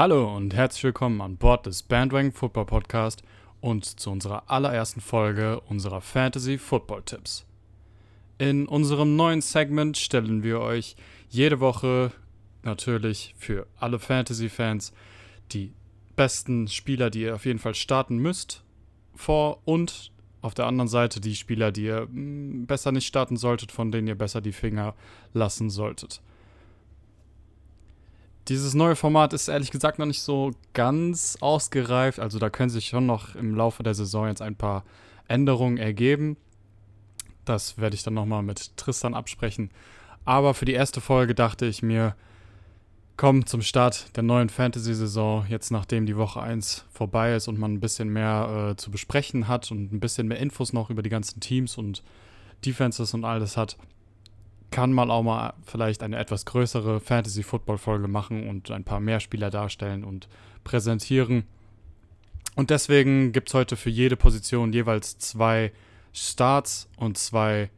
Hallo und herzlich willkommen an Bord des Bandwagon Football Podcast und zu unserer allerersten Folge unserer Fantasy Football Tipps. In unserem neuen Segment stellen wir euch jede Woche natürlich für alle Fantasy-Fans die besten Spieler, die ihr auf jeden Fall starten müsst, vor und auf der anderen Seite die Spieler, die ihr hm, besser nicht starten solltet, von denen ihr besser die Finger lassen solltet. Dieses neue Format ist ehrlich gesagt noch nicht so ganz ausgereift. Also da können sich schon noch im Laufe der Saison jetzt ein paar Änderungen ergeben. Das werde ich dann nochmal mit Tristan absprechen. Aber für die erste Folge dachte ich mir, komm zum Start der neuen Fantasy-Saison, jetzt nachdem die Woche 1 vorbei ist und man ein bisschen mehr äh, zu besprechen hat und ein bisschen mehr Infos noch über die ganzen Teams und Defenses und alles hat, kann man auch mal vielleicht eine etwas größere Fantasy-Football-Folge machen und ein paar mehr Spieler darstellen und präsentieren. Und deswegen gibt es heute für jede Position jeweils zwei Starts und zwei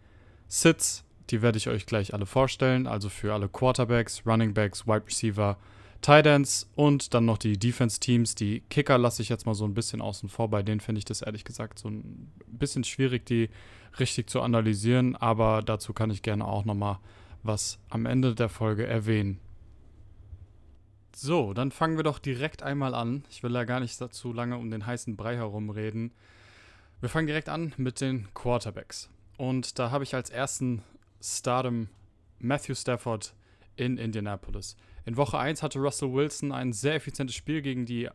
Sits. Die werde ich euch gleich alle vorstellen. Also für alle Quarterbacks, Running Backs, Wide Receiver, Tight Ends und dann noch die Defense-Teams. Die Kicker lasse ich jetzt mal so ein bisschen außen vor. Bei denen finde ich das ehrlich gesagt so ein bisschen schwierig, die richtig zu analysieren. Aber dazu kann ich gerne auch nochmal was am Ende der Folge erwähnen. So, dann fangen wir doch direkt einmal an. Ich will ja gar nicht dazu lange um den heißen Brei herumreden. Wir fangen direkt an mit den Quarterbacks. Und da habe ich als ersten Stardom Matthew Stafford in Indianapolis. In Woche 1 hatte Russell Wilson ein sehr effizientes Spiel gegen die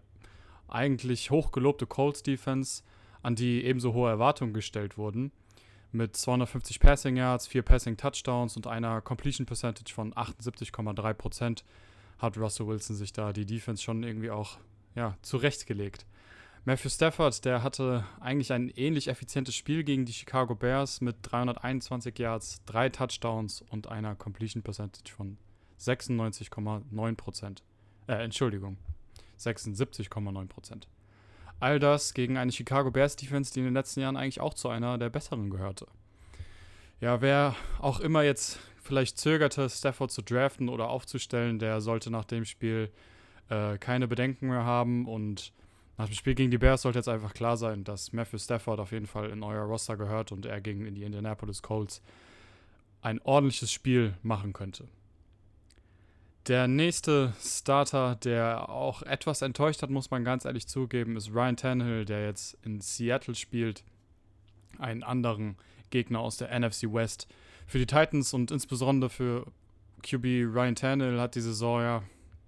eigentlich hochgelobte Colts Defense, an die ebenso hohe Erwartungen gestellt wurden. Mit 250 Passing Yards, 4 Passing Touchdowns und einer Completion Percentage von 78,3% hat Russell Wilson sich da die Defense schon irgendwie auch ja, zurechtgelegt. Matthew Stafford, der hatte eigentlich ein ähnlich effizientes Spiel gegen die Chicago Bears mit 321 Yards, 3 Touchdowns und einer Completion Percentage von 96,9 Prozent. Äh, Entschuldigung, 76,9 Prozent. All das gegen eine Chicago Bears Defense, die in den letzten Jahren eigentlich auch zu einer der besseren gehörte. Ja, wer auch immer jetzt vielleicht zögerte, Stafford zu draften oder aufzustellen, der sollte nach dem Spiel äh, keine Bedenken mehr haben und nach dem Spiel gegen die Bears sollte jetzt einfach klar sein, dass Matthew Stafford auf jeden Fall in euer Roster gehört und er gegen die Indianapolis Colts ein ordentliches Spiel machen könnte. Der nächste Starter, der auch etwas enttäuscht hat, muss man ganz ehrlich zugeben, ist Ryan Tannehill, der jetzt in Seattle spielt. Einen anderen Gegner aus der NFC West. Für die Titans und insbesondere für QB Ryan Tannehill hat die Saison ja,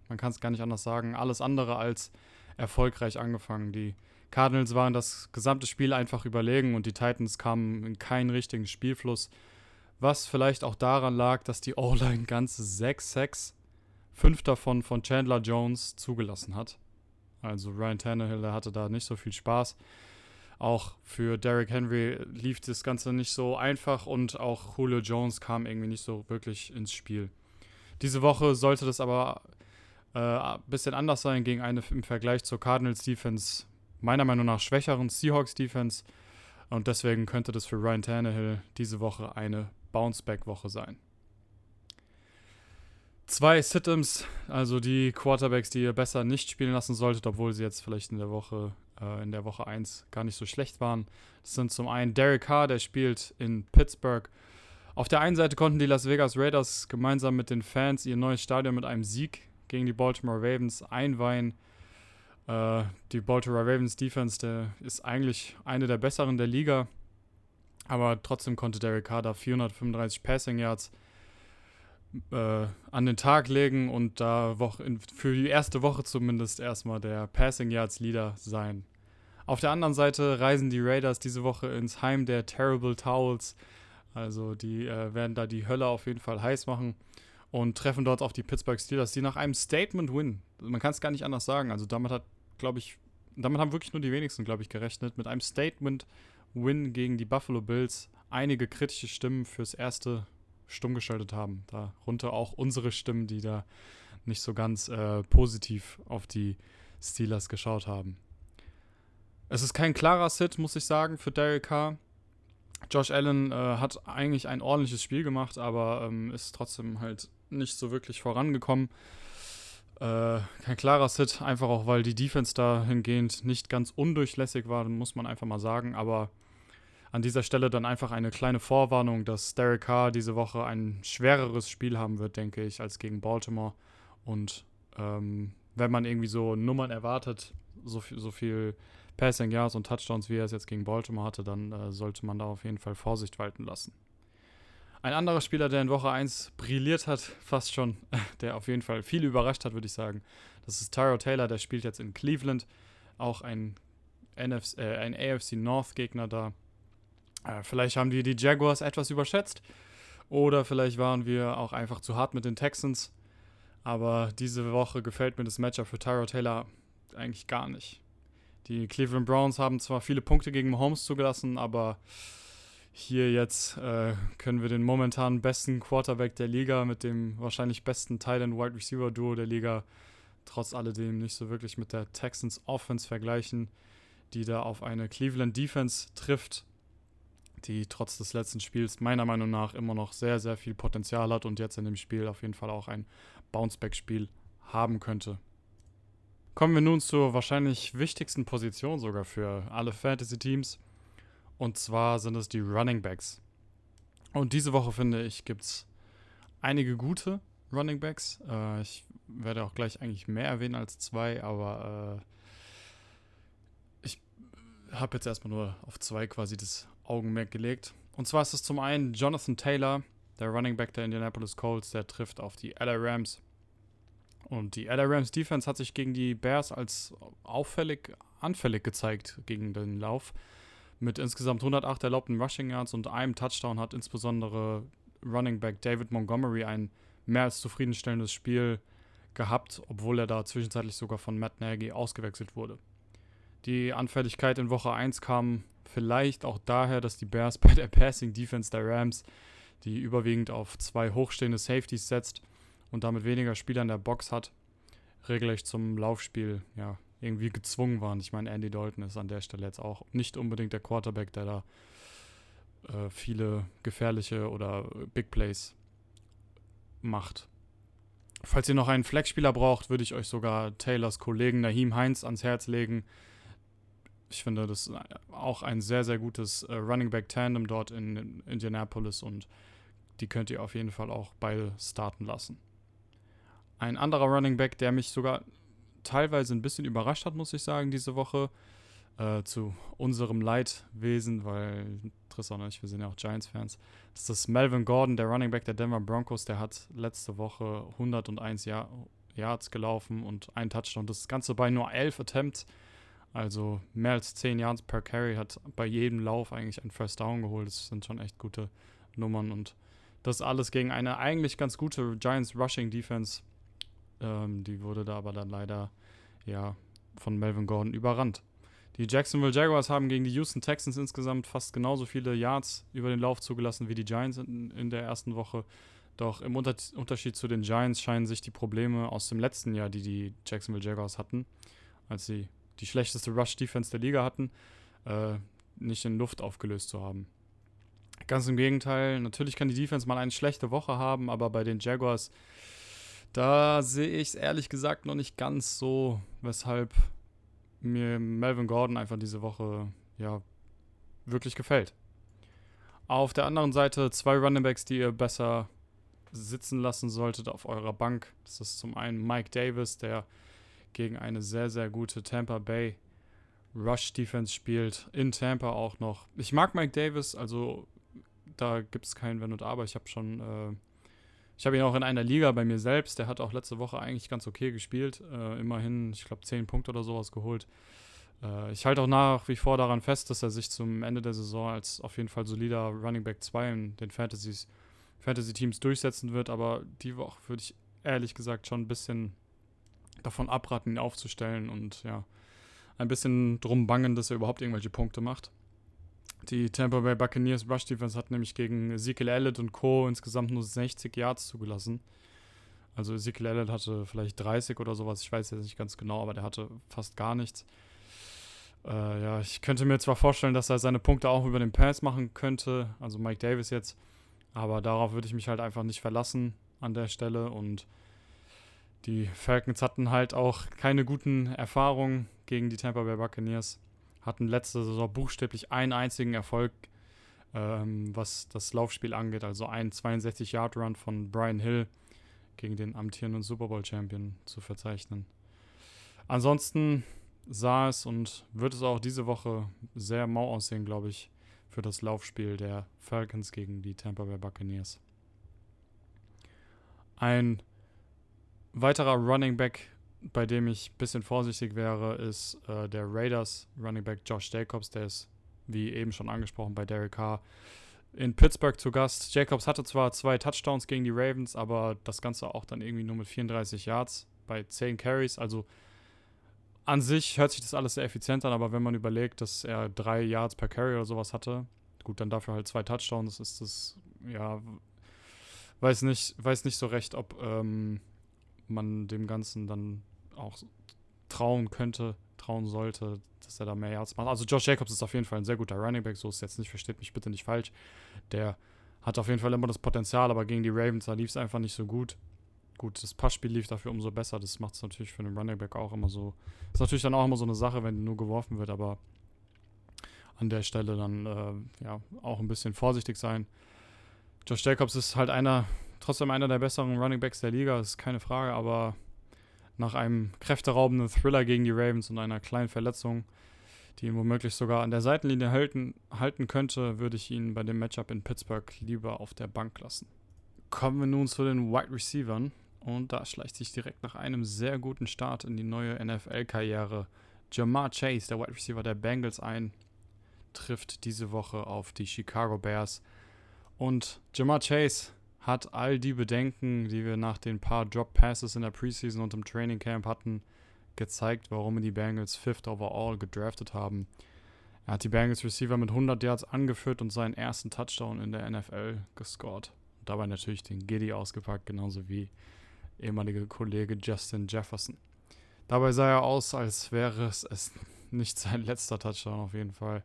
man kann es gar nicht anders sagen, alles andere als erfolgreich angefangen. Die Cardinals waren das gesamte Spiel einfach überlegen und die Titans kamen in keinen richtigen Spielfluss. Was vielleicht auch daran lag, dass die O-Line ganze 6 Sacks fünf davon von Chandler Jones zugelassen hat. Also Ryan Tannehill der hatte da nicht so viel Spaß. Auch für Derrick Henry lief das Ganze nicht so einfach und auch Julio Jones kam irgendwie nicht so wirklich ins Spiel. Diese Woche sollte das aber äh, ein bisschen anders sein gegen eine im Vergleich zur Cardinals Defense meiner Meinung nach schwächeren Seahawks Defense. Und deswegen könnte das für Ryan Tannehill diese Woche eine Bounceback-Woche sein. Zwei Sit-Ins, also die Quarterbacks, die ihr besser nicht spielen lassen solltet, obwohl sie jetzt vielleicht in der Woche äh, in der Woche 1 gar nicht so schlecht waren. Das sind zum einen Derek Carr, der spielt in Pittsburgh. Auf der einen Seite konnten die Las Vegas Raiders gemeinsam mit den Fans ihr neues Stadion mit einem Sieg gegen die Baltimore Ravens einweihen. Äh, die Baltimore Ravens Defense, der ist eigentlich eine der besseren der Liga. Aber trotzdem konnte Derek Carr da 435 Passing Yards äh, an den Tag legen und da in, für die erste Woche zumindest erstmal der Passing Yards Leader sein. Auf der anderen Seite reisen die Raiders diese Woche ins Heim der Terrible Towels. Also die äh, werden da die Hölle auf jeden Fall heiß machen und treffen dort auf die Pittsburgh Steelers, die nach einem Statement-Win, man kann es gar nicht anders sagen, also damit hat, glaube ich, damit haben wirklich nur die wenigsten, glaube ich, gerechnet, mit einem Statement-Win gegen die Buffalo Bills einige kritische Stimmen fürs erste stumm geschaltet haben. Darunter auch unsere Stimmen, die da nicht so ganz äh, positiv auf die Steelers geschaut haben. Es ist kein klarer Sit, muss ich sagen, für Derek Carr. Josh Allen äh, hat eigentlich ein ordentliches Spiel gemacht, aber ähm, ist trotzdem halt nicht so wirklich vorangekommen. Äh, kein klarer Sit, einfach auch, weil die Defense dahingehend nicht ganz undurchlässig war, muss man einfach mal sagen. Aber an dieser Stelle dann einfach eine kleine Vorwarnung, dass Derek Carr diese Woche ein schwereres Spiel haben wird, denke ich, als gegen Baltimore. Und ähm, wenn man irgendwie so Nummern erwartet, so viel, so viel Passing Yards und Touchdowns, wie er es jetzt gegen Baltimore hatte, dann äh, sollte man da auf jeden Fall Vorsicht walten lassen. Ein anderer Spieler, der in Woche 1 brilliert hat, fast schon, der auf jeden Fall viel überrascht hat, würde ich sagen, das ist Tyro Taylor, der spielt jetzt in Cleveland. Auch ein, NFC, äh, ein AFC North Gegner da. Äh, vielleicht haben die die Jaguars etwas überschätzt. Oder vielleicht waren wir auch einfach zu hart mit den Texans. Aber diese Woche gefällt mir das Matchup für Tyro Taylor eigentlich gar nicht. Die Cleveland Browns haben zwar viele Punkte gegen Mahomes zugelassen, aber hier jetzt äh, können wir den momentan besten Quarterback der Liga mit dem wahrscheinlich besten Tight End Wide Receiver Duo der Liga trotz alledem nicht so wirklich mit der Texans Offense vergleichen, die da auf eine Cleveland Defense trifft, die trotz des letzten Spiels meiner Meinung nach immer noch sehr, sehr viel Potenzial hat und jetzt in dem Spiel auf jeden Fall auch ein Bounceback-Spiel haben könnte. Kommen wir nun zur wahrscheinlich wichtigsten Position sogar für alle Fantasy-Teams. Und zwar sind es die Running Backs. Und diese Woche finde ich, gibt es einige gute Running Backs. Äh, ich werde auch gleich eigentlich mehr erwähnen als zwei, aber äh, ich habe jetzt erstmal nur auf zwei quasi das Augenmerk gelegt. Und zwar ist es zum einen Jonathan Taylor, der Running Back der Indianapolis Colts, der trifft auf die LA Rams. Und die LA Rams Defense hat sich gegen die Bears als auffällig anfällig gezeigt gegen den Lauf. Mit insgesamt 108 erlaubten Rushing Yards und einem Touchdown hat insbesondere Running Back David Montgomery ein mehr als zufriedenstellendes Spiel gehabt, obwohl er da zwischenzeitlich sogar von Matt Nagy ausgewechselt wurde. Die Anfälligkeit in Woche 1 kam vielleicht auch daher, dass die Bears bei der Passing Defense der Rams, die überwiegend auf zwei hochstehende Safeties setzt und damit weniger Spieler in der Box hat, regelrecht zum Laufspiel ja, irgendwie gezwungen waren. Ich meine, Andy Dalton ist an der Stelle jetzt auch nicht unbedingt der Quarterback, der da äh, viele gefährliche oder Big Plays macht. Falls ihr noch einen Flexspieler braucht, würde ich euch sogar Taylors Kollegen Naheem Heinz ans Herz legen. Ich finde, das ist auch ein sehr, sehr gutes äh, Running Back Tandem dort in, in Indianapolis und die könnt ihr auf jeden Fall auch beide starten lassen. Ein anderer Running Back, der mich sogar teilweise ein bisschen überrascht hat, muss ich sagen, diese Woche, äh, zu unserem Leidwesen, weil Tristan und ich, wir sind ja auch Giants-Fans. Das ist Melvin Gordon, der Running Back der Denver Broncos. Der hat letzte Woche 101 Jahr Yards gelaufen und ein Touchdown. Das Ganze bei nur 11 Attempts. Also mehr als 10 Yards per Carry hat bei jedem Lauf eigentlich ein First Down geholt. Das sind schon echt gute Nummern und das alles gegen eine eigentlich ganz gute Giants Rushing Defense. Ähm, die wurde da aber dann leider ja von Melvin Gordon überrannt. Die Jacksonville Jaguars haben gegen die Houston Texans insgesamt fast genauso viele Yards über den Lauf zugelassen wie die Giants in, in der ersten Woche. Doch im Unter Unterschied zu den Giants scheinen sich die Probleme aus dem letzten Jahr, die die Jacksonville Jaguars hatten, als sie die schlechteste Rush-Defense der Liga hatten, äh, nicht in Luft aufgelöst zu haben. Ganz im Gegenteil, natürlich kann die Defense mal eine schlechte Woche haben, aber bei den Jaguars, da sehe ich es ehrlich gesagt noch nicht ganz so, weshalb mir Melvin Gordon einfach diese Woche ja wirklich gefällt. Auf der anderen Seite zwei Runningbacks, die ihr besser sitzen lassen solltet auf eurer Bank. Das ist zum einen Mike Davis, der gegen eine sehr, sehr gute Tampa Bay Rush Defense spielt. In Tampa auch noch. Ich mag Mike Davis, also da gibt es kein Wenn und Aber. Ich habe schon äh, ich habe ihn auch in einer Liga bei mir selbst. Der hat auch letzte Woche eigentlich ganz okay gespielt. Äh, immerhin, ich glaube, 10 Punkte oder sowas geholt. Äh, ich halte auch nach wie vor daran fest, dass er sich zum Ende der Saison als auf jeden Fall solider Running Back 2 in den Fantasies, Fantasy-Teams durchsetzen wird. Aber die Woche würde ich ehrlich gesagt schon ein bisschen davon abraten, ihn aufzustellen und ja, ein bisschen drum bangen, dass er überhaupt irgendwelche Punkte macht. Die Tampa Bay Buccaneers Rush Defense hat nämlich gegen Ezekiel Elliott und Co. insgesamt nur 60 Yards zugelassen. Also Ezekiel Elliott hatte vielleicht 30 oder sowas, ich weiß jetzt nicht ganz genau, aber der hatte fast gar nichts. Äh, ja, ich könnte mir zwar vorstellen, dass er seine Punkte auch über den Pass machen könnte, also Mike Davis jetzt, aber darauf würde ich mich halt einfach nicht verlassen an der Stelle und Die Falcons hatten halt auch keine guten Erfahrungen gegen die Tampa Bay Buccaneers. Hatten letzte Saison buchstäblich einen einzigen Erfolg, ähm, was das Laufspiel angeht. Also ein 62-Yard-Run von Brian Hill gegen den amtierenden Super Bowl-Champion zu verzeichnen. Ansonsten sah es und wird es auch diese Woche sehr mau aussehen, glaube ich, für das Laufspiel der Falcons gegen die Tampa Bay Buccaneers. Ein weiterer Running Back, bei dem ich ein bisschen vorsichtig wäre, ist äh, der Raiders Running Back Josh Jacobs. Der ist, wie eben schon angesprochen, bei Derek Carr in Pittsburgh zu Gast. Jacobs hatte zwar zwei Touchdowns gegen die Ravens, aber das Ganze auch dann irgendwie nur mit 34 Yards bei 10 Carries. Also an sich hört sich das alles sehr effizient an, aber wenn man überlegt, dass er drei Yards per Carry oder sowas hatte, gut, dann dafür halt zwei Touchdowns, ist das, ja, weiß nicht, weiß nicht so recht, ob ähm, man dem Ganzen dann auch trauen könnte, trauen sollte, dass er da mehr Yards macht. Also Josh Jacobs ist auf jeden Fall ein sehr guter Running Back, so ist es jetzt nicht, versteht mich bitte nicht falsch. Der hat auf jeden Fall immer das Potenzial, aber gegen die Ravens, da lief es einfach nicht so gut gut, das Passspiel lief dafür umso besser. Das macht es natürlich für den Running Back auch immer so. Ist natürlich dann auch immer so eine Sache, wenn nur geworfen wird, aber an der Stelle dann äh, ja auch ein bisschen vorsichtig sein. Josh Jacobs ist halt einer, trotzdem einer der besseren Running Backs der Liga, ist keine Frage, aber nach einem kräfteraubenden Thriller gegen die Ravens und einer kleinen Verletzung, die ihn womöglich sogar an der Seitenlinie halten, halten könnte, würde ich ihn bei dem Matchup in Pittsburgh lieber auf der Bank lassen. Kommen wir nun zu den Wide Receivers. Und da schleicht sich direkt nach einem sehr guten Start in die neue NFL-Karriere Jamar Chase, der Wide Receiver der Bengals, ein, trifft diese Woche auf die Chicago Bears. Und Jamar Chase hat all die Bedenken, die wir nach den paar Drop Passes in der Preseason und im Training Camp hatten, gezeigt, warum die Bengals Fifth Overall gedraftet haben. Er hat die Bengals Receiver mit 100 Yards angeführt und seinen ersten Touchdown in der NFL gescored. Und dabei natürlich den Giddy ausgepackt, genauso wie ehemalige Kollege Justin Jefferson. Dabei sah er aus, als wäre es nicht sein letzter Touchdown auf jeden Fall.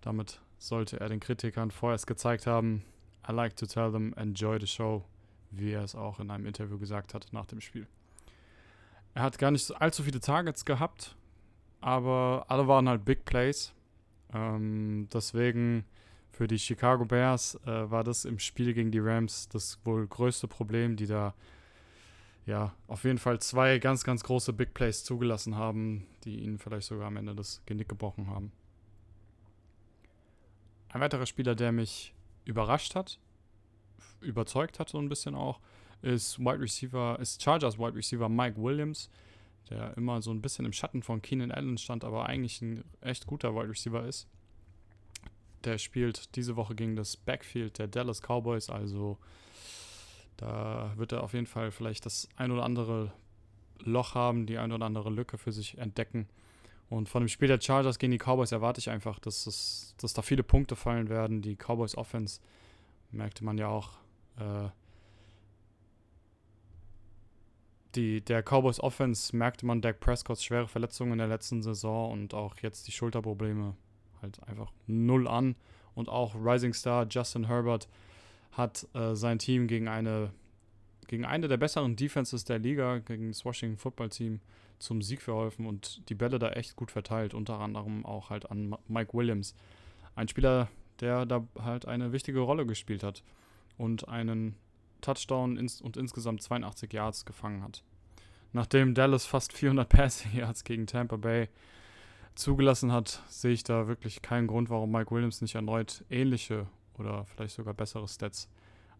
Damit sollte er den Kritikern vorerst gezeigt haben, I like to tell them enjoy the show, wie er es auch in einem Interview gesagt hat nach dem Spiel. Er hat gar nicht allzu viele Targets gehabt, aber alle waren halt Big Plays. Ähm, deswegen für die Chicago Bears äh, war das im Spiel gegen die Rams das wohl größte Problem, die da ja, auf jeden Fall zwei ganz, ganz große Big Plays zugelassen haben, die ihnen vielleicht sogar am Ende das Genick gebrochen haben. Ein weiterer Spieler, der mich überrascht hat, überzeugt hat so ein bisschen auch, ist Wide Receiver, ist Chargers Wide Receiver Mike Williams, der immer so ein bisschen im Schatten von Keenan Allen stand, aber eigentlich ein echt guter Wide Receiver ist. Der spielt diese Woche gegen das Backfield der Dallas Cowboys, also da wird er auf jeden Fall vielleicht das ein oder andere Loch haben, die ein oder andere Lücke für sich entdecken. Und von dem Spiel der Chargers gegen die Cowboys erwarte ich einfach, dass, es, dass da viele Punkte fallen werden. Die Cowboys Offense merkte man ja auch. Äh, die, der Cowboys Offense merkte man Dak Prescotts schwere Verletzungen in der letzten Saison und auch jetzt die Schulterprobleme halt einfach null an. Und auch Rising Star Justin Herbert hat äh, sein Team gegen eine, gegen eine der besseren Defenses der Liga, gegen das Washington Football Team, zum Sieg verholfen und die Bälle da echt gut verteilt, unter anderem auch halt an Mike Williams. Ein Spieler, der da halt eine wichtige Rolle gespielt hat und einen Touchdown ins und insgesamt 82 Yards gefangen hat. Nachdem Dallas fast 400 Passing Yards gegen Tampa Bay zugelassen hat, sehe ich da wirklich keinen Grund, warum Mike Williams nicht erneut ähnliche oder vielleicht sogar bessere Stats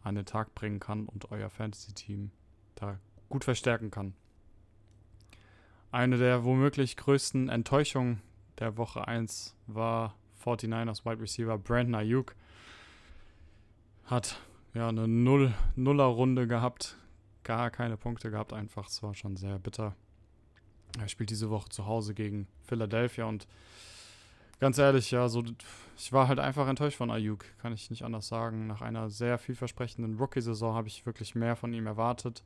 an den Tag bringen kann und euer Fantasy-Team da gut verstärken kann. Eine der womöglich größten Enttäuschungen der Woche 1 war 49ers Wide Receiver Brandon Ayuk. Hat ja eine Null, Nuller-Runde gehabt, gar keine Punkte gehabt, einfach. Es war schon sehr bitter. Er spielt diese Woche zu Hause gegen Philadelphia und ganz ehrlich, ja, so ich war halt einfach enttäuscht von Ayuk, kann ich nicht anders sagen. Nach einer sehr vielversprechenden Rookie-Saison habe ich wirklich mehr von ihm erwartet.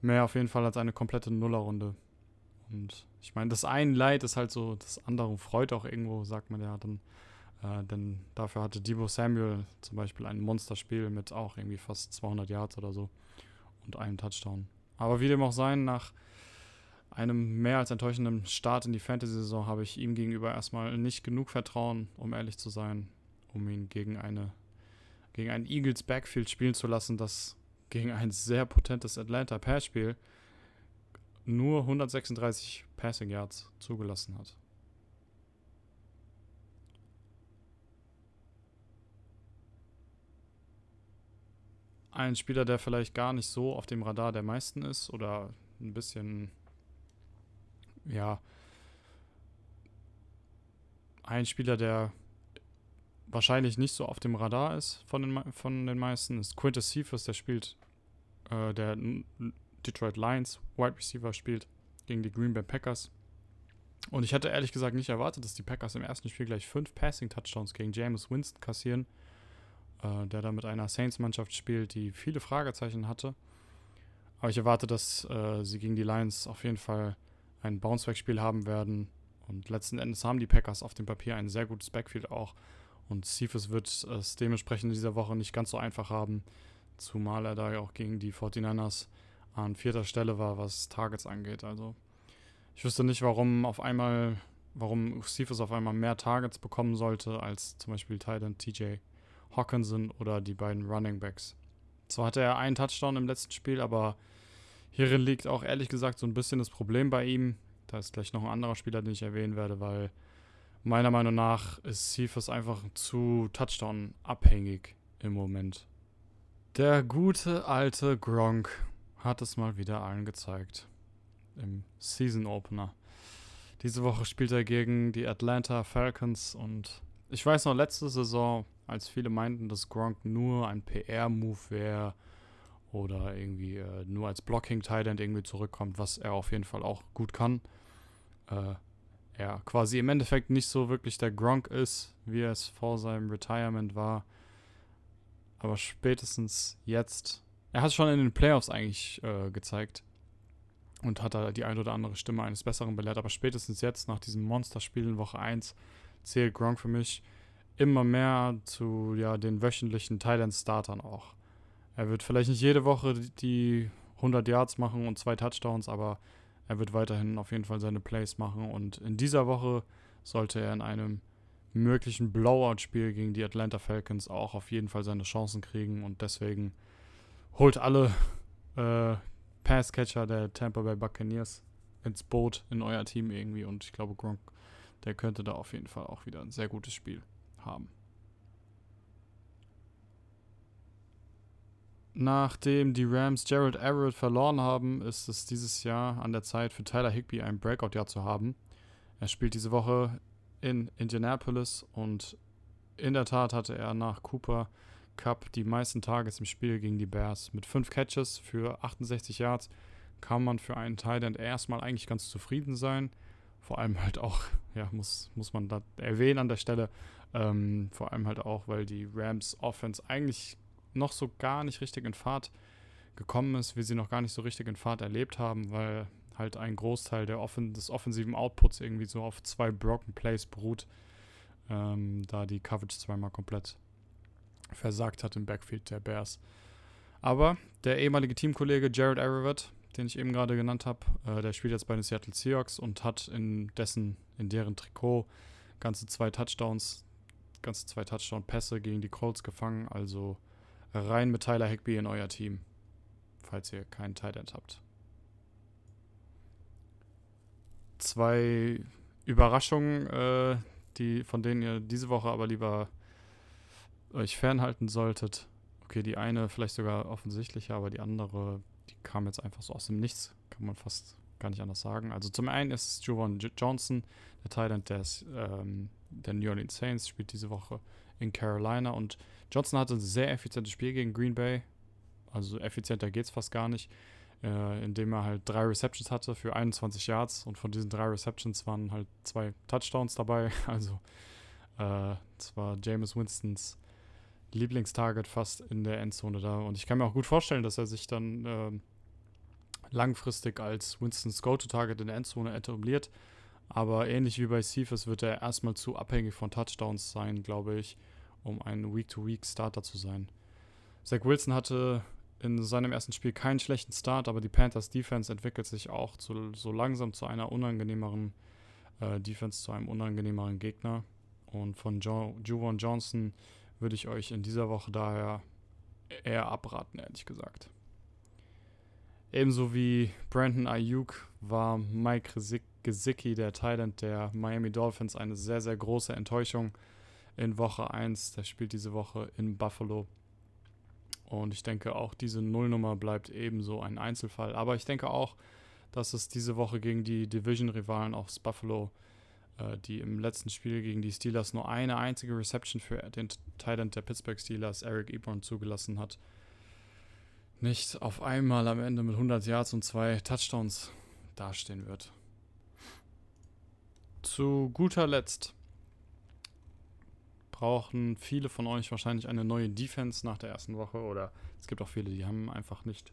Mehr auf jeden Fall als eine komplette Nullerrunde. Und ich meine, das eine Leid ist halt so, das andere freut auch irgendwo, sagt man ja dann. Äh, denn dafür hatte Debo Samuel zum Beispiel ein Monsterspiel mit auch irgendwie fast 200 Yards oder so und einem Touchdown. Aber wie dem auch sein, nach einem mehr als enttäuschenden Start in die Fantasy-Saison habe ich ihm gegenüber erstmal nicht genug Vertrauen, um ehrlich zu sein, um ihn gegen eine gegen ein Eagles Backfield spielen zu lassen, das gegen ein sehr potentes Atlanta Passspiel nur 136 Passing Yards zugelassen hat. Ein Spieler, der vielleicht gar nicht so auf dem Radar der meisten ist oder ein bisschen, ja, ein Spieler, der wahrscheinlich nicht so auf dem Radar ist von den, von den meisten, ist Quintus Cephas, der spielt, äh, der Detroit Lions Wide Receiver spielt gegen die Green Bay Packers. Und ich hätte ehrlich gesagt nicht erwartet, dass die Packers im ersten Spiel gleich fünf Passing-Touchdowns gegen James Winston kassieren, äh, der da mit einer Saints-Mannschaft spielt, die viele Fragezeichen hatte. Aber ich erwarte, dass äh, sie gegen die Lions auf jeden Fall ein Bounceback-Spiel haben werden. Und letzten Endes haben die Packers auf dem Papier ein sehr gutes Backfield auch. Und Cephas wird es dementsprechend in dieser Woche nicht ganz so einfach haben, zumal er da ja auch gegen die 49ers an vierter Stelle war, was Targets angeht. Also ich wüsste nicht, warum auf einmal, warum Cephas auf einmal mehr Targets bekommen sollte als zum Beispiel Titan TJ Hawkinson oder die beiden Running Backs. Zwar hatte er einen Touchdown im letzten Spiel, aber hierin liegt auch ehrlich gesagt so ein bisschen das Problem bei ihm. Da ist gleich noch ein anderer Spieler, den ich erwähnen werde, weil meiner Meinung nach ist Cephas einfach zu Touchdown-abhängig im Moment. Der gute alte Gronk hat es mal wieder allen gezeigt. Im Season Opener. Diese Woche spielt er gegen die Atlanta Falcons und ich weiß noch, letzte Saison, als viele meinten, dass Gronk nur ein PR-Move wäre oder irgendwie äh, nur als Blocking-Tight irgendwie zurückkommt, was er auf jeden Fall auch gut kann. Äh, er quasi im Endeffekt nicht so wirklich der Gronk ist, wie er es vor seinem Retirement war. Aber spätestens jetzt, er hat es schon in den Playoffs eigentlich äh, gezeigt und hat da die ein oder andere Stimme eines Besseren belehrt. Aber spätestens jetzt, nach diesem Monsterspiel in Woche 1, zählt Gronk für mich immer mehr zu ja, den wöchentlichen Thailand-Startern auch. Er wird vielleicht nicht jede Woche die 100 Yards machen und zwei Touchdowns, aber er wird weiterhin auf jeden Fall seine Plays machen und in dieser Woche sollte er in einem möglichen Blowout-Spiel gegen die Atlanta Falcons auch auf jeden Fall seine Chancen kriegen und deswegen holt alle äh, Passcatcher der Tampa Bay Buccaneers ins Boot in euer Team irgendwie und ich glaube Gronk, der könnte da auf jeden Fall auch wieder ein sehr gutes Spiel haben. Nachdem die Rams Gerald Everett verloren haben, ist es dieses Jahr an der Zeit für Tyler Higby ein Breakout-Jahr zu haben. Er spielt diese Woche in Indianapolis und in der Tat hatte er nach Cooper Cup die meisten Targets im Spiel gegen die Bears. Mit fünf Catches für 68 Yards kann man für einen Tight erstmal eigentlich ganz zufrieden sein. Vor allem halt auch, ja, muss, muss man da erwähnen an der Stelle, ähm, vor allem halt auch, weil die Rams Offense eigentlich noch so gar nicht richtig in Fahrt gekommen ist, wie sie noch gar nicht so richtig in Fahrt erlebt haben, weil halt ein Großteil der Offen des offensiven Outputs irgendwie so auf zwei Broken Plays beruht, ähm, da die Coverage zweimal komplett versagt hat im Backfield der Bears. Aber der ehemalige Teamkollege Jared Everett, den ich eben gerade genannt habe, äh, der spielt jetzt bei den Seattle Seahawks und hat in dessen, in deren Trikot ganze zwei Touchdowns, ganze zwei Touchdown-Pässe gegen die Colts gefangen, also rein mit Tyler Higby in euer Team, falls ihr keinen Tight End habt. Zwei Überraschungen, äh, die, von denen ihr diese Woche aber lieber euch fernhalten solltet. Okay, die eine vielleicht sogar offensichtlicher, aber die andere, die kam jetzt einfach so aus dem Nichts, kann man fast gar nicht anders sagen. Also zum einen ist es Jovan Johnson, der Thailand des, ähm, der New Orleans Saints, spielt diese Woche in Carolina und Johnson hatte ein sehr effizientes Spiel gegen Green Bay. Also effizienter geht es fast gar nicht. Äh, indem er halt drei Receptions hatte für 21 Yards und von diesen drei Receptions waren halt zwei Touchdowns dabei. Also äh, das war Jameis Winstons Lieblingstarget fast in der Endzone da. Und ich kann mir auch gut vorstellen, dass er sich dann äh, langfristig als Winstons Go-To-Target in der Endzone etabliert. Aber ähnlich wie bei Cephas wird er erstmal zu abhängig von Touchdowns sein, glaube ich um ein Week-to-Week-Starter zu sein. Zach Wilson hatte in seinem ersten Spiel keinen schlechten Start, aber die Panthers Defense entwickelt sich auch zu, so langsam zu einer unangenehmeren äh, Defense, zu einem unangenehmeren Gegner. Und von jo Juwan Johnson würde ich euch in dieser Woche daher eher abraten, ehrlich gesagt. Ebenso wie Brandon Ayuk war Mike Gesicki, der Thailand der Miami Dolphins, eine sehr, sehr große Enttäuschung in Woche 1. Der spielt diese Woche in Buffalo. Und ich denke auch, diese Nullnummer bleibt ebenso ein Einzelfall. Aber ich denke auch, dass es diese Woche gegen die Division-Rivalen aus Buffalo, die im letzten Spiel gegen die Steelers nur eine einzige Reception für den Thailand der Pittsburgh Steelers, Eric Ebron, zugelassen hat, nicht auf einmal am Ende mit 100 Yards und zwei Touchdowns dastehen wird. Zu guter Letzt brauchen viele von euch wahrscheinlich eine neue Defense nach der ersten Woche oder es gibt auch viele, die haben einfach nicht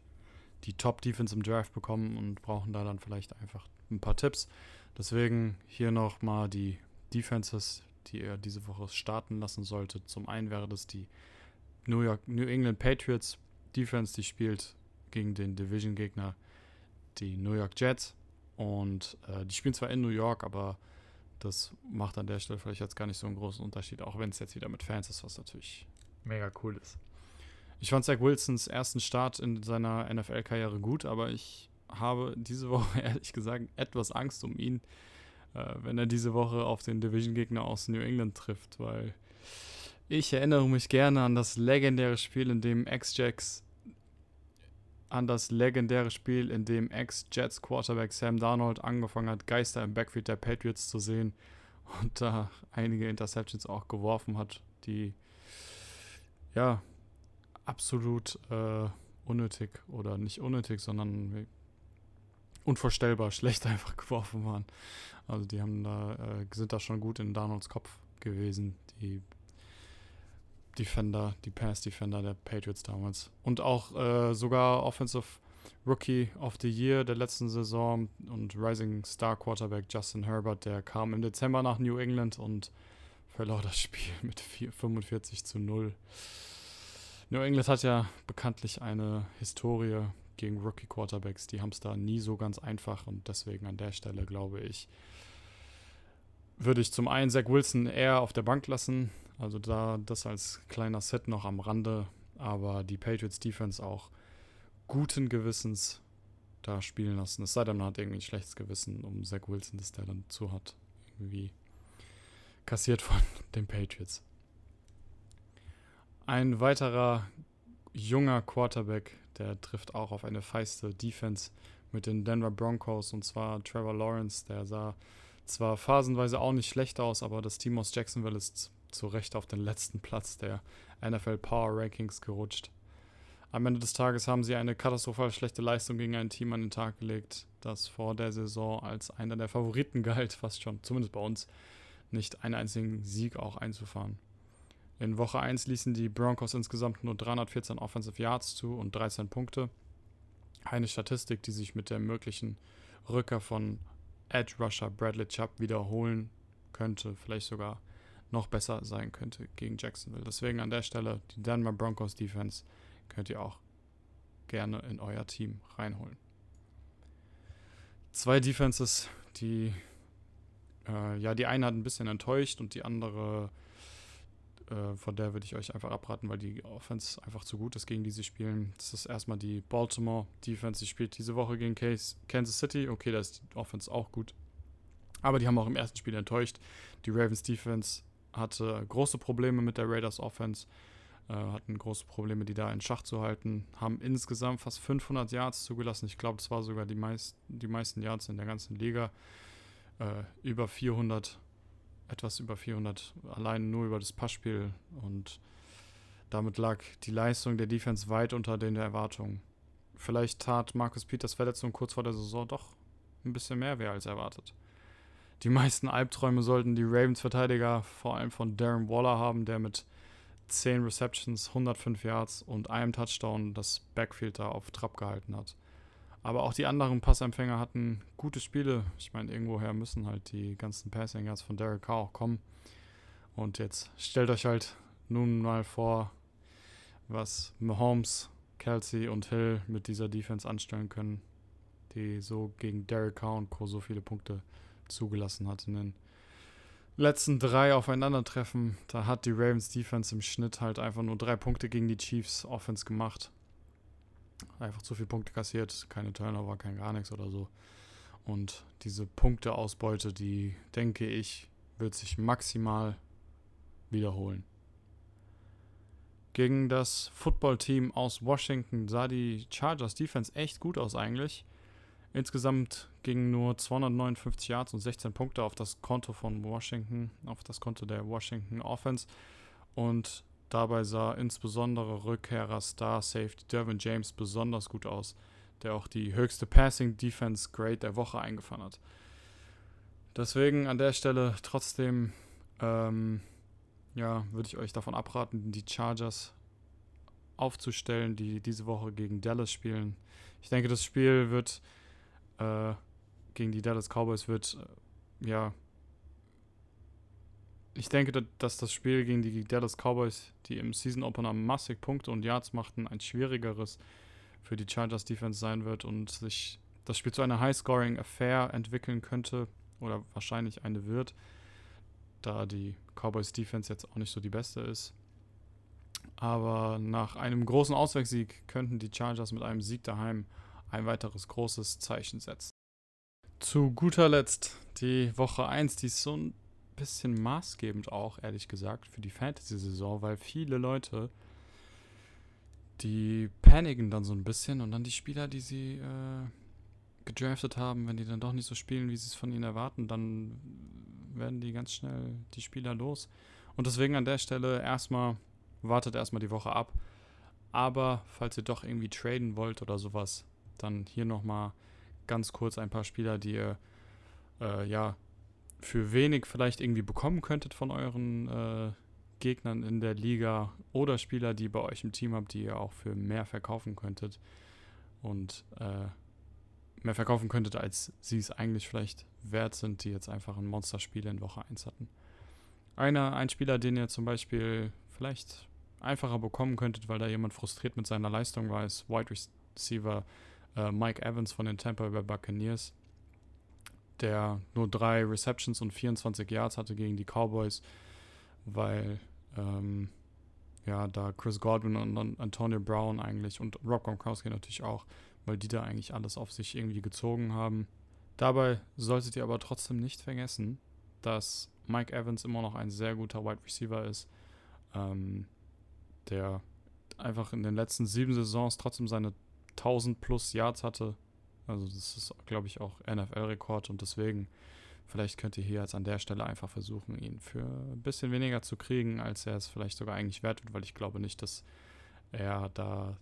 die Top-Defense im Draft bekommen und brauchen da dann vielleicht einfach ein paar Tipps. Deswegen hier nochmal die Defenses, die ihr diese Woche starten lassen solltet. Zum einen wäre das die New, York, New England Patriots Defense, die spielt gegen den Division-Gegner, die New York Jets. Und äh, die spielen zwar in New York, aber das macht an der Stelle vielleicht jetzt gar nicht so einen großen Unterschied, auch wenn es jetzt wieder mit Fans ist, was natürlich mega cool ist. Ich fand Zach Wilsons ersten Start in seiner NFL-Karriere gut, aber ich habe diese Woche ehrlich gesagt etwas Angst um ihn, äh, wenn er diese Woche auf den Division-Gegner aus New England trifft, weil ich erinnere mich gerne an das legendäre Spiel, in dem Ex-Jacks an das legendäre Spiel, in dem Ex-Jets Quarterback Sam Darnold angefangen hat, Geister im Backfield der Patriots zu sehen und da einige Interceptions auch geworfen hat, die ja absolut äh, unnötig oder nicht unnötig, sondern unvorstellbar schlecht einfach geworfen waren. Also die haben da äh, sind da schon gut in Darnolds Kopf gewesen, die Defender, die Pass Defender der Patriots damals. Und auch äh, sogar Offensive Rookie of the Year der letzten Saison und Rising Star Quarterback Justin Herbert, der kam im Dezember nach New England und verlor das Spiel mit 4, 45 zu 0. New England hat ja bekanntlich eine Historie gegen Rookie Quarterbacks. Die haben es da nie so ganz einfach und deswegen an der Stelle glaube ich, würde ich zum einen Zach Wilson eher auf der Bank lassen, also da das als kleiner Set noch am Rande, aber die Patriots Defense auch guten Gewissens da spielen lassen. Es sei denn, man hat irgendwie ein schlechtes Gewissen um Zach Wilson, das der dann zu hat. Irgendwie kassiert von den Patriots. Ein weiterer junger Quarterback, der trifft auch auf eine feiste Defense mit den Denver Broncos und zwar Trevor Lawrence. Der sah zwar phasenweise auch nicht schlecht aus, aber das Team aus Jacksonville ist zu Recht auf den letzten Platz der NFL Power Rankings gerutscht. Am Ende des Tages haben sie eine katastrophal schlechte Leistung gegen ein Team an den Tag gelegt, das vor der Saison als einer der Favoriten galt, fast schon, zumindest bei uns, nicht einen einzigen Sieg auch einzufahren. In Woche 1 ließen die Broncos insgesamt nur 314 Offensive Yards zu und 13 Punkte. Eine Statistik, die sich mit der möglichen Rückkehr von Edge Rusher Bradley Chubb wiederholen könnte, vielleicht sogar noch besser sein könnte gegen Jacksonville. Deswegen an der Stelle die Denver Broncos Defense könnt ihr auch gerne in euer Team reinholen. Zwei Defenses, die äh, ja, die eine hat ein bisschen enttäuscht und die andere, äh, von der würde ich euch einfach abraten, weil die Offense einfach zu gut ist, gegen die sie spielen. Das ist erstmal die Baltimore Defense. Die spielt diese Woche gegen Kansas City. Okay, da ist die Offense auch gut. Aber die haben auch im ersten Spiel enttäuscht. Die Ravens Defense hatte große Probleme mit der Raiders Offense, äh, hatten große Probleme, die da in Schach zu halten, haben insgesamt fast 500 Yards zugelassen. Ich glaube, das war sogar die, meist, die meisten Yards in der ganzen Liga. Äh, über 400, etwas über 400, allein nur über das Passspiel und damit lag die Leistung der Defense weit unter den Erwartungen. Vielleicht tat Markus Peters Verletzung kurz vor der Saison doch ein bisschen mehr weh als erwartet. Die meisten Albträume sollten die Ravens-Verteidiger vor allem von Darren Waller haben, der mit 10 Receptions, 105 Yards und einem Touchdown das Backfield da auf Trab gehalten hat. Aber auch die anderen Passempfänger hatten gute Spiele. Ich meine, irgendwoher müssen halt die ganzen Passing Yards von Derek Carr auch kommen. Und jetzt stellt euch halt nun mal vor, was Mahomes Kelsey und Hill mit dieser Defense anstellen können, die so gegen Derek Carr und Co. so viele Punkte zugelassen hat in den letzten drei Aufeinandertreffen. Da hat die Ravens Defense im Schnitt halt einfach nur drei Punkte gegen die Chiefs Offense gemacht. Einfach zu viele Punkte kassiert, keine Turnover, kein gar nichts oder so. Und diese Punkteausbeute, die denke ich, wird sich maximal wiederholen. Gegen das Footballteam aus Washington sah die Chargers Defense echt gut aus eigentlich. Insgesamt gingen nur 259 Yards und 16 Punkte auf das Konto von Washington, auf das Konto der Washington Offense. Und dabei sah insbesondere Rückkehrer Star Safety Dervin James besonders gut aus, der auch die höchste Passing Defense Grade der Woche eingefahren hat. Deswegen an der Stelle trotzdem ähm, ja, würde ich euch davon abraten, die Chargers aufzustellen, die diese Woche gegen Dallas spielen. Ich denke, das Spiel wird äh, gegen die Dallas Cowboys wird, äh, ja, ich denke, dass das Spiel gegen die Dallas Cowboys, die im Season Opener massig Punkte und Yards machten, ein schwierigeres für die Chargers Defense sein wird und sich das Spiel zu einer High-Scoring Affair entwickeln könnte oder wahrscheinlich eine wird da die Cowboys Defense jetzt auch nicht so die beste ist. Aber nach einem großen Auswärtssieg könnten die Chargers mit einem Sieg daheim ein weiteres großes Zeichen setzen. Zu guter Letzt die Woche 1, die so ein bisschen maßgebend auch, ehrlich gesagt, für die Fantasy-Saison, weil viele Leute, die paniken dann so ein bisschen und dann die Spieler, die sie äh, gedraftet haben, wenn die dann doch nicht so spielen, wie sie es von ihnen erwarten, dann werden die ganz schnell die Spieler los. Und deswegen an der Stelle erstmal, wartet erstmal die Woche ab. Aber falls ihr doch irgendwie traden wollt oder sowas, dann hier nochmal ganz kurz ein paar Spieler, die ihr äh, ja für wenig vielleicht irgendwie bekommen könntet von euren äh, Gegnern in der Liga oder Spieler, die bei euch im Team habt, die ihr auch für mehr verkaufen könntet und äh, mehr verkaufen könntet, als sie es eigentlich vielleicht wert sind, die jetzt einfach ein Monsterspiel in Woche 1 hatten. Einer, ein Spieler, den ihr zum Beispiel vielleicht einfacher bekommen könntet, weil da jemand frustriert mit seiner Leistung war, ist Wide Receiver äh, Mike Evans von den Tampa Bay Buccaneers, der nur drei Receptions und 24 Yards hatte gegen die Cowboys, weil ähm, ja, da Chris Godwin und Antonio Brown eigentlich und Rob Gronkowski natürlich auch, weil die da eigentlich alles auf sich irgendwie gezogen haben. Dabei solltet ihr aber trotzdem nicht vergessen, dass Mike Evans immer noch ein sehr guter Wide Receiver ist, ähm, der einfach in den letzten sieben Saisons trotzdem seine 1000 plus Yards hatte. Also das ist, glaube ich, auch NFL-Rekord und deswegen vielleicht könnt ihr hier jetzt an der Stelle einfach versuchen, ihn für ein bisschen weniger zu kriegen, als er es vielleicht sogar eigentlich wert wird, weil ich glaube nicht, dass er da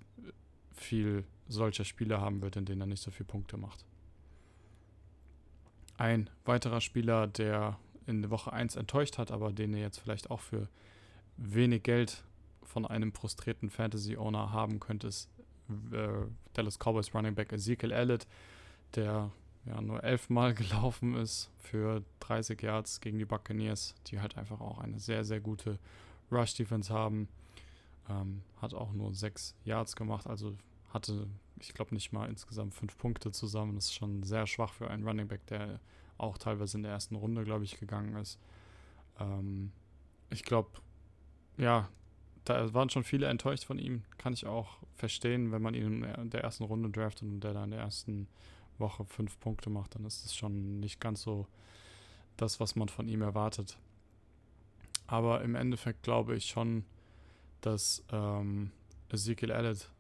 viel solcher Spiele haben wird, in denen er nicht so viele Punkte macht. Ein weiterer Spieler, der in Woche 1 enttäuscht hat, aber den ihr jetzt vielleicht auch für wenig Geld von einem frustrierten Fantasy-Owner haben könnt, ist äh, Dallas Cowboys Running Back Ezekiel Elliott, der ja nur elfmal gelaufen ist für 30 Yards gegen die Buccaneers, die halt einfach auch eine sehr, sehr gute Rush-Defense haben. Ähm, hat auch nur sechs Yards gemacht, also hatte ich glaube nicht mal insgesamt fünf Punkte zusammen. Das ist schon sehr schwach für einen Running Back, der auch teilweise in der ersten Runde, glaube ich, gegangen ist. Ähm, ich glaube, ja, da waren schon viele enttäuscht von ihm. Kann ich auch verstehen, wenn man ihn in der ersten Runde draftet und der da in der ersten Woche fünf Punkte macht, dann ist das schon nicht ganz so das, was man von ihm erwartet. Aber im Endeffekt glaube ich schon, dass ähm, Ezekiel Elliott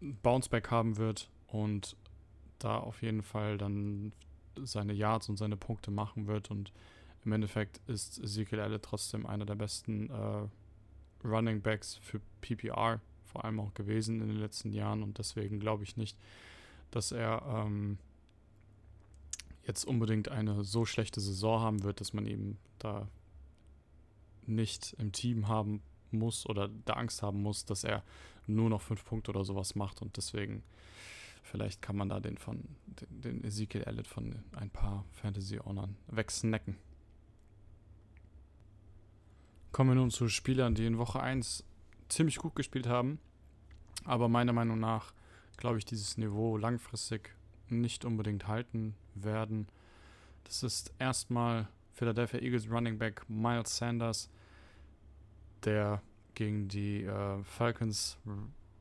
Bounceback haben wird und da auf jeden Fall dann seine Yards und seine Punkte machen wird. Und im Endeffekt ist Ezekiel Elliott trotzdem einer der besten äh, Running Backs für PPR, vor allem auch gewesen in den letzten Jahren. Und deswegen glaube ich nicht, dass er ähm, jetzt unbedingt eine so schlechte Saison haben wird, dass man ihm da nicht im Team haben muss oder da Angst haben muss, dass er nur noch fünf Punkte oder sowas macht und deswegen vielleicht kann man da den von den, den Ezekiel Elliott von ein paar Fantasy-Ownern wegsnacken. Kommen wir nun zu Spielern, die in Woche 1 ziemlich gut gespielt haben. Aber meiner Meinung nach glaube ich, dieses Niveau langfristig nicht unbedingt halten werden. Das ist erstmal Philadelphia Eagles Running Back Miles Sanders, der gegen die äh, Falcons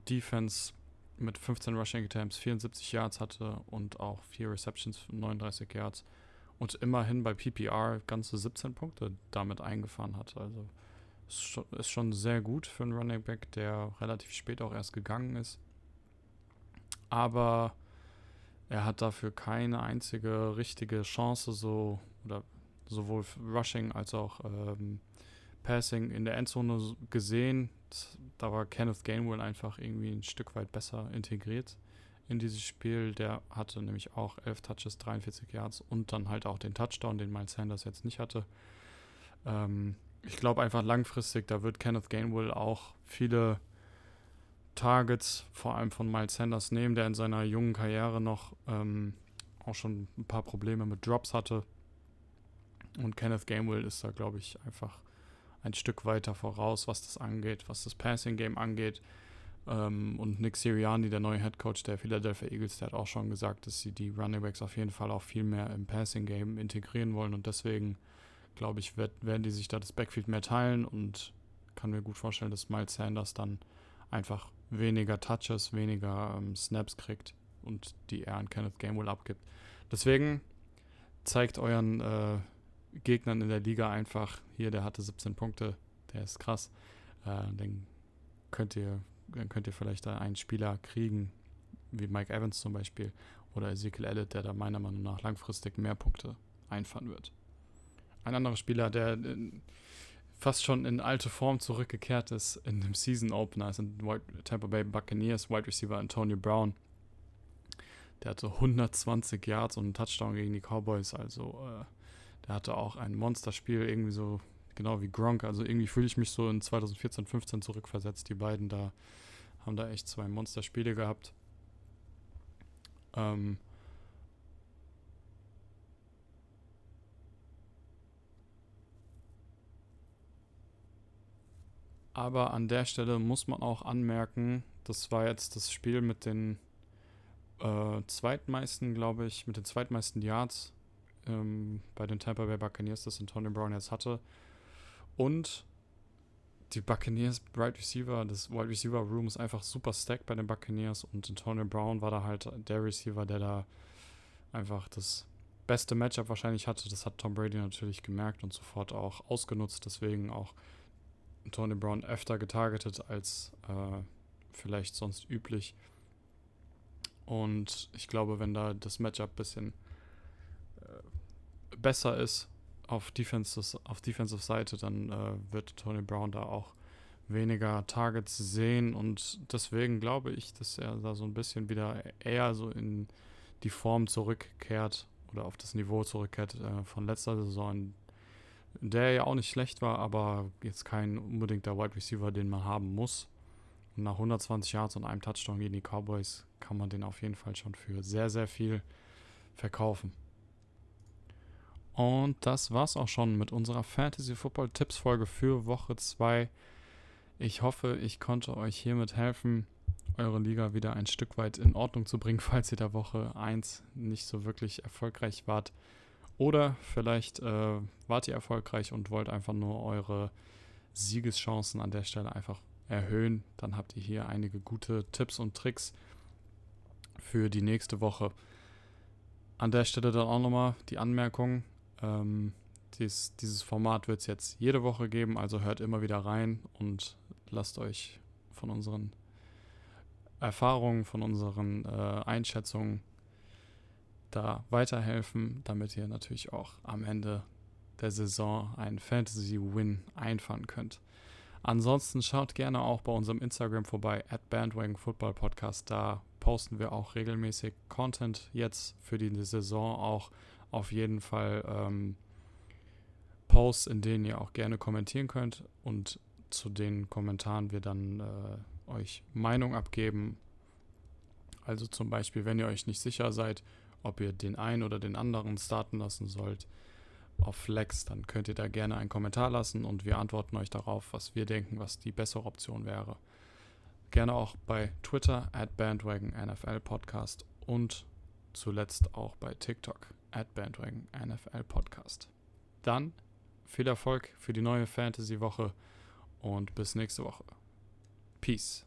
Defense mit 15 Rushing Attempts 74 Yards hatte und auch 4 Receptions 39 Yards und immerhin bei PPR ganze 17 Punkte damit eingefahren hat. Also ist schon sehr gut für einen Running Back, der relativ spät auch erst gegangen ist. Aber er hat dafür keine einzige richtige Chance, so oder sowohl Rushing als auch ähm, Passing in der Endzone gesehen. Da war Kenneth Gainwell einfach irgendwie ein Stück weit besser integriert in dieses Spiel. Der hatte nämlich auch 11 Touches, 43 Yards und dann halt auch den Touchdown, den Miles Sanders jetzt nicht hatte. Ähm, ich glaube einfach langfristig, da wird Kenneth Gainwell auch viele Targets, vor allem von Miles Sanders, nehmen, der in seiner jungen Karriere noch ähm, auch schon ein paar Probleme mit Drops hatte. Und Kenneth Gainwell ist da, glaube ich, einfach ein Stück weiter voraus, was das angeht, was das Passing Game angeht. Ähm, und Nick Sirianni, der neue Head Coach der Philadelphia Eagles, der hat auch schon gesagt, dass sie die Running Backs auf jeden Fall auch viel mehr im Passing Game integrieren wollen. Und deswegen, glaube ich, wird, werden die sich da das Backfield mehr teilen und kann mir gut vorstellen, dass Miles Sanders dann einfach weniger Touches, weniger ähm, Snaps kriegt und die er an Kenneth Gamewell abgibt. Deswegen zeigt euren äh, Gegnern in der Liga einfach, hier, der hatte 17 Punkte, der ist krass. Äh, dann könnt ihr, dann könnt ihr vielleicht da einen Spieler kriegen, wie Mike Evans zum Beispiel, oder Ezekiel Elliott, der da meiner Meinung nach langfristig mehr Punkte einfahren wird. Ein anderer Spieler, der äh, fast schon in alte Form zurückgekehrt ist in dem Season Opener, sind Tampa Bay Buccaneers Wide Receiver Antonio Brown. Der hatte 120 Yards und einen Touchdown gegen die Cowboys, also äh, der hatte auch ein Monsterspiel, irgendwie so genau wie Gronk. Also irgendwie fühle ich mich so in 2014, 15 zurückversetzt. Die beiden da haben da echt zwei Monsterspiele gehabt. Ähm, Aber an der Stelle muss man auch anmerken, das war jetzt das Spiel mit den äh, zweitmeisten, glaube ich, mit den zweitmeisten Yards ähm, bei den Tampa Bay Buccaneers, das Antonio Brown jetzt hatte. Und die Buccaneers Wide Receiver, das Wide Receiver Room ist einfach super stacked bei den Buccaneers und Antonio Brown war da halt der Receiver, der da einfach das beste Matchup wahrscheinlich hatte. Das hat Tom Brady natürlich gemerkt und sofort auch ausgenutzt. Deswegen auch Tony Brown öfter getargetet als äh, vielleicht sonst üblich. Und ich glaube, wenn da das Matchup ein bisschen äh, besser ist auf, Defenses, auf Defensive Seite, dann äh, wird Tony Brown da auch weniger Targets sehen. Und deswegen glaube ich, dass er da so ein bisschen wieder eher so in die Form zurückkehrt oder auf das Niveau zurückkehrt äh, von letzter Saison, der ja auch nicht schlecht war, aber jetzt kein unbedingter Wide Receiver, den man haben muss. Und nach 120 Yards und einem Touchdown gegen die Cowboys kann man den auf jeden Fall schon für sehr, sehr viel verkaufen. Und das war's auch schon mit unserer Fantasy Football Tipps Folge für Woche 2. Ich hoffe, ich konnte euch hiermit helfen, eure Liga wieder ein Stück weit in Ordnung zu bringen, falls ihr der Woche 1 nicht so wirklich erfolgreich wart. Oder vielleicht äh, wart ihr erfolgreich und wollt einfach nur eure Siegeschancen an der Stelle einfach erhöhen. Dann habt ihr hier einige gute Tipps und Tricks für die nächste Woche. An der Stelle dann auch nochmal die Anmerkung. Ähm, dies, dieses Format wird es jetzt jede Woche geben, also hört immer wieder rein und lasst euch von unseren Erfahrungen, von unseren äh, Einschätzungen da weiterhelfen, damit ihr natürlich auch am Ende der Saison einen Fantasy-Win einfahren könnt. Ansonsten schaut gerne auch bei unserem Instagram vorbei, at Bandwagon Football Podcast. Da posten wir auch regelmäßig Content jetzt für die Saison auch auf jeden Fall ähm, Posts, in denen ihr auch gerne kommentieren könnt und zu den Kommentaren wir dann äh, euch Meinung abgeben. Also zum Beispiel, wenn ihr euch nicht sicher seid, ob ihr den einen oder den anderen starten lassen sollt auf Flex, dann könnt ihr da gerne einen Kommentar lassen und wir antworten euch darauf, was wir denken, was die bessere Option wäre. Gerne auch bei Twitter at Bandwagon Podcast und zuletzt auch bei TikTok at Bandwagon NFL Podcast. Dann viel Erfolg für die neue Fantasy-Woche und bis nächste Woche. Peace.